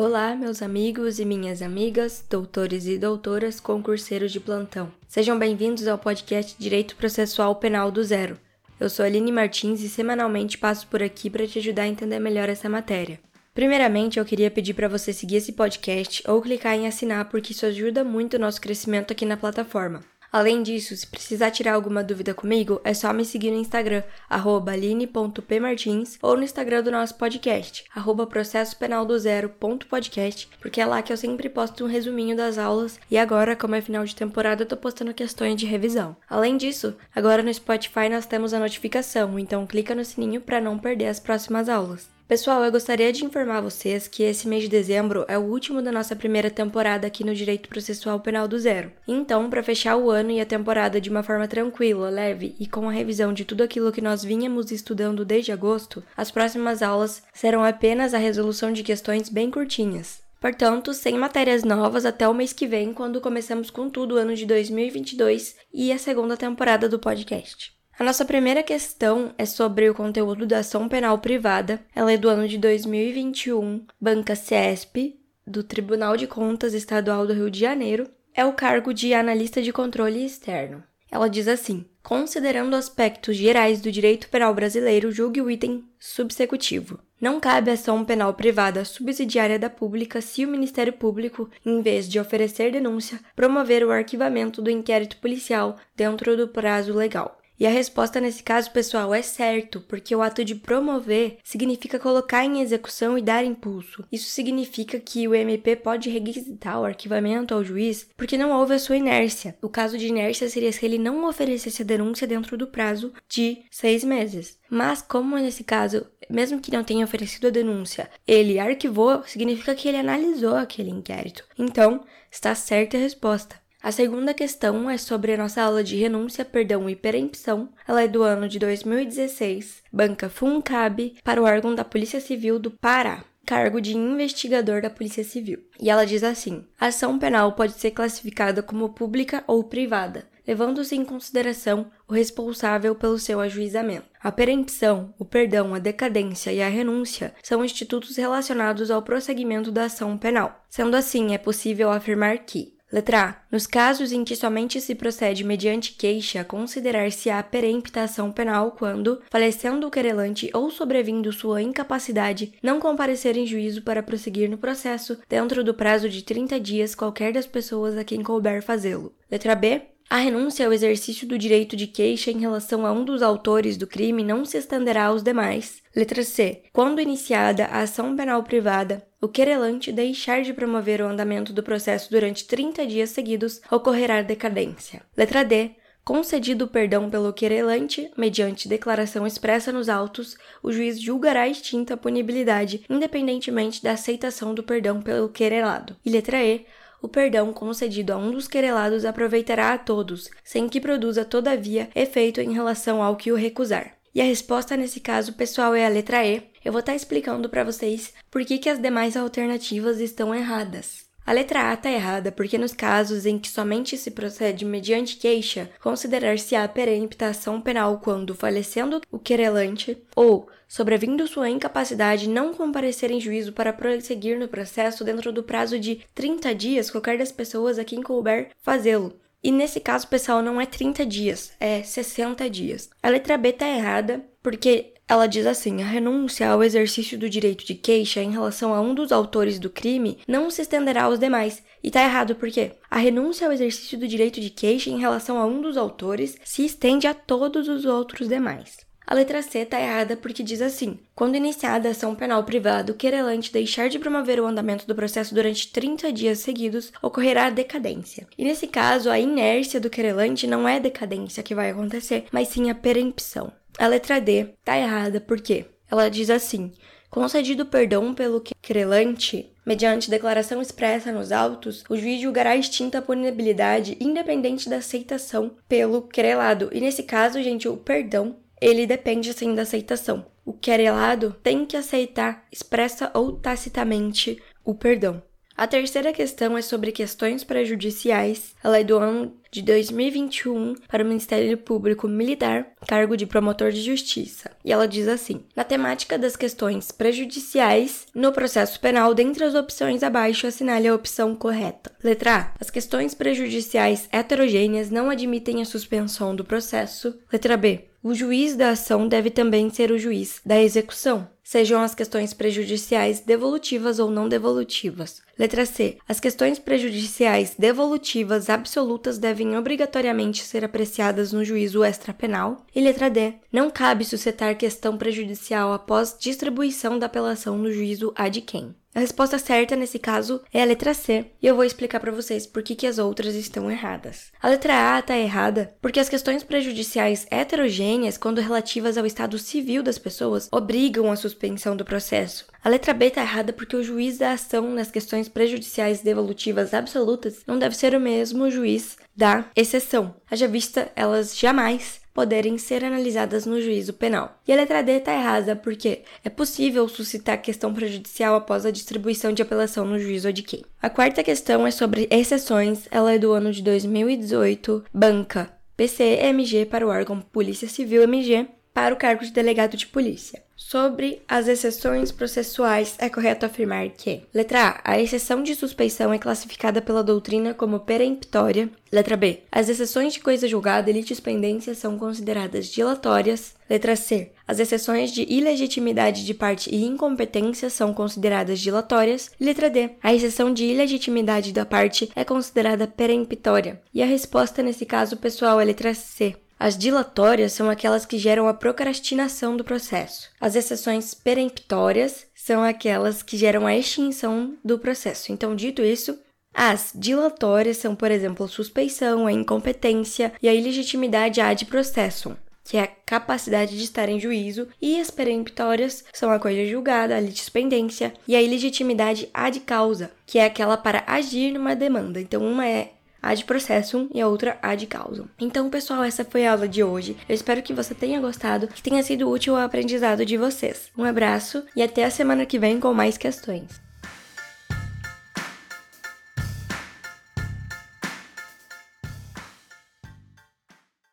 Olá, meus amigos e minhas amigas, doutores e doutoras, concurseiros de plantão. Sejam bem-vindos ao podcast Direito Processual Penal do Zero. Eu sou Aline Martins e semanalmente passo por aqui para te ajudar a entender melhor essa matéria. Primeiramente, eu queria pedir para você seguir esse podcast ou clicar em assinar, porque isso ajuda muito o nosso crescimento aqui na plataforma. Além disso, se precisar tirar alguma dúvida comigo, é só me seguir no Instagram, aline.pmartins, ou no Instagram do nosso podcast, arroba processopenaldozero.podcast, porque é lá que eu sempre posto um resuminho das aulas, e agora, como é final de temporada, eu tô postando questões de revisão. Além disso, agora no Spotify nós temos a notificação, então clica no sininho para não perder as próximas aulas. Pessoal, eu gostaria de informar vocês que esse mês de dezembro é o último da nossa primeira temporada aqui no Direito Processual Penal do Zero. Então, para fechar o ano e a temporada de uma forma tranquila, leve e com a revisão de tudo aquilo que nós vínhamos estudando desde agosto, as próximas aulas serão apenas a resolução de questões bem curtinhas. Portanto, sem matérias novas até o mês que vem, quando começamos com tudo o ano de 2022 e a segunda temporada do podcast. A nossa primeira questão é sobre o conteúdo da ação penal privada. Ela é do ano de 2021, banca CESP, do Tribunal de Contas Estadual do Rio de Janeiro. É o cargo de analista de controle externo. Ela diz assim: considerando aspectos gerais do direito penal brasileiro, julgue o item subsecutivo. Não cabe ação penal privada subsidiária da pública se o Ministério Público, em vez de oferecer denúncia, promover o arquivamento do inquérito policial dentro do prazo legal. E a resposta nesse caso, pessoal, é certo, porque o ato de promover significa colocar em execução e dar impulso. Isso significa que o MP pode requisitar o arquivamento ao juiz porque não houve a sua inércia. O caso de inércia seria se ele não oferecesse a denúncia dentro do prazo de seis meses. Mas, como nesse caso, mesmo que não tenha oferecido a denúncia, ele arquivou, significa que ele analisou aquele inquérito. Então, está certa a resposta. A segunda questão é sobre a nossa aula de renúncia, perdão e perempção. Ela é do ano de 2016, banca FUNCAB, para o órgão da Polícia Civil do Pará cargo de investigador da Polícia Civil. E ela diz assim: a ação penal pode ser classificada como pública ou privada, levando-se em consideração o responsável pelo seu ajuizamento. A perempção, o perdão, a decadência e a renúncia são institutos relacionados ao prosseguimento da ação penal. Sendo assim, é possível afirmar que Letra A. Nos casos em que somente se procede mediante queixa, considerar-se-á perempta ação penal quando, falecendo o querelante ou sobrevindo sua incapacidade, não comparecer em juízo para prosseguir no processo, dentro do prazo de 30 dias qualquer das pessoas a quem couber fazê-lo. Letra B. A renúncia ao exercício do direito de queixa em relação a um dos autores do crime não se estenderá aos demais. Letra C. Quando iniciada a ação penal privada, o querelante deixar de promover o andamento do processo durante 30 dias seguidos, ocorrerá decadência. Letra D. Concedido o perdão pelo querelante, mediante declaração expressa nos autos, o juiz julgará extinta a punibilidade, independentemente da aceitação do perdão pelo querelado. E letra E o perdão concedido a um dos querelados aproveitará a todos, sem que produza, todavia, efeito em relação ao que o recusar. E a resposta nesse caso, pessoal, é a letra E. Eu vou estar tá explicando para vocês por que, que as demais alternativas estão erradas. A letra A está errada porque nos casos em que somente se procede mediante queixa, considerar-se-á perempta ação penal quando, falecendo o querelante ou sobrevindo sua incapacidade, não comparecer em juízo para prosseguir no processo dentro do prazo de 30 dias qualquer das pessoas a quem couber fazê-lo. E nesse caso, pessoal, não é 30 dias, é 60 dias. A letra B está errada porque ela diz assim: a renúncia ao exercício do direito de queixa em relação a um dos autores do crime não se estenderá aos demais. E tá errado por quê? A renúncia ao exercício do direito de queixa em relação a um dos autores se estende a todos os outros demais. A letra C está errada porque diz assim: quando iniciada a ação penal privada, o querelante deixar de promover o andamento do processo durante 30 dias seguidos, ocorrerá a decadência. E nesse caso, a inércia do querelante não é decadência que vai acontecer, mas sim a perempção. A letra D tá errada, por quê? Ela diz assim: concedido perdão pelo querelante, mediante declaração expressa nos autos, o juiz julgará extinta a punibilidade independente da aceitação pelo querelado. E nesse caso, gente, o perdão, ele depende sim da aceitação. O querelado tem que aceitar expressa ou tacitamente o perdão. A terceira questão é sobre questões prejudiciais. Ela é do ano de 2021 para o Ministério Público Militar, cargo de promotor de justiça. E ela diz assim: Na temática das questões prejudiciais no processo penal, dentre as opções abaixo, assinale a opção correta. Letra A. As questões prejudiciais heterogêneas não admitem a suspensão do processo. Letra B. O juiz da ação deve também ser o juiz da execução, sejam as questões prejudiciais devolutivas ou não devolutivas. Letra C. As questões prejudiciais devolutivas absolutas devem obrigatoriamente ser apreciadas no juízo extrapenal. E letra D. Não cabe suscitar questão prejudicial após distribuição da apelação no juízo ad quem. A resposta certa nesse caso é a letra C, e eu vou explicar para vocês por que, que as outras estão erradas. A letra A está errada porque as questões prejudiciais heterogêneas, quando relativas ao estado civil das pessoas, obrigam a suspensão do processo. A letra B está errada porque o juiz da ação nas questões prejudiciais devolutivas absolutas não deve ser o mesmo juiz da exceção. Haja vista elas jamais poderem ser analisadas no juízo penal. E a letra D está errada porque é possível suscitar questão prejudicial após a distribuição de apelação no juízo de quem. A quarta questão é sobre exceções, ela é do ano de 2018, banca PCMG para o órgão Polícia Civil MG para o cargo de delegado de polícia. Sobre as exceções processuais, é correto afirmar que: letra A. A exceção de suspeição é classificada pela doutrina como peremptória. Letra B. As exceções de coisa julgada e litispendência são consideradas dilatórias. Letra C. As exceções de ilegitimidade de parte e incompetência são consideradas dilatórias. Letra D. A exceção de ilegitimidade da parte é considerada peremptória. E a resposta nesse caso, pessoal, é letra C. As dilatórias são aquelas que geram a procrastinação do processo. As exceções peremptórias são aquelas que geram a extinção do processo. Então, dito isso, as dilatórias são, por exemplo, a suspeição, a incompetência e a ilegitimidade ad processo, que é a capacidade de estar em juízo, e as peremptórias são a coisa julgada, a litispendência, e a ilegitimidade ad causa, que é aquela para agir numa demanda. Então, uma é ad processum e a outra ad causam. Então, pessoal, essa foi a aula de hoje. Eu espero que você tenha gostado, que tenha sido útil ao aprendizado de vocês. Um abraço e até a semana que vem com mais questões.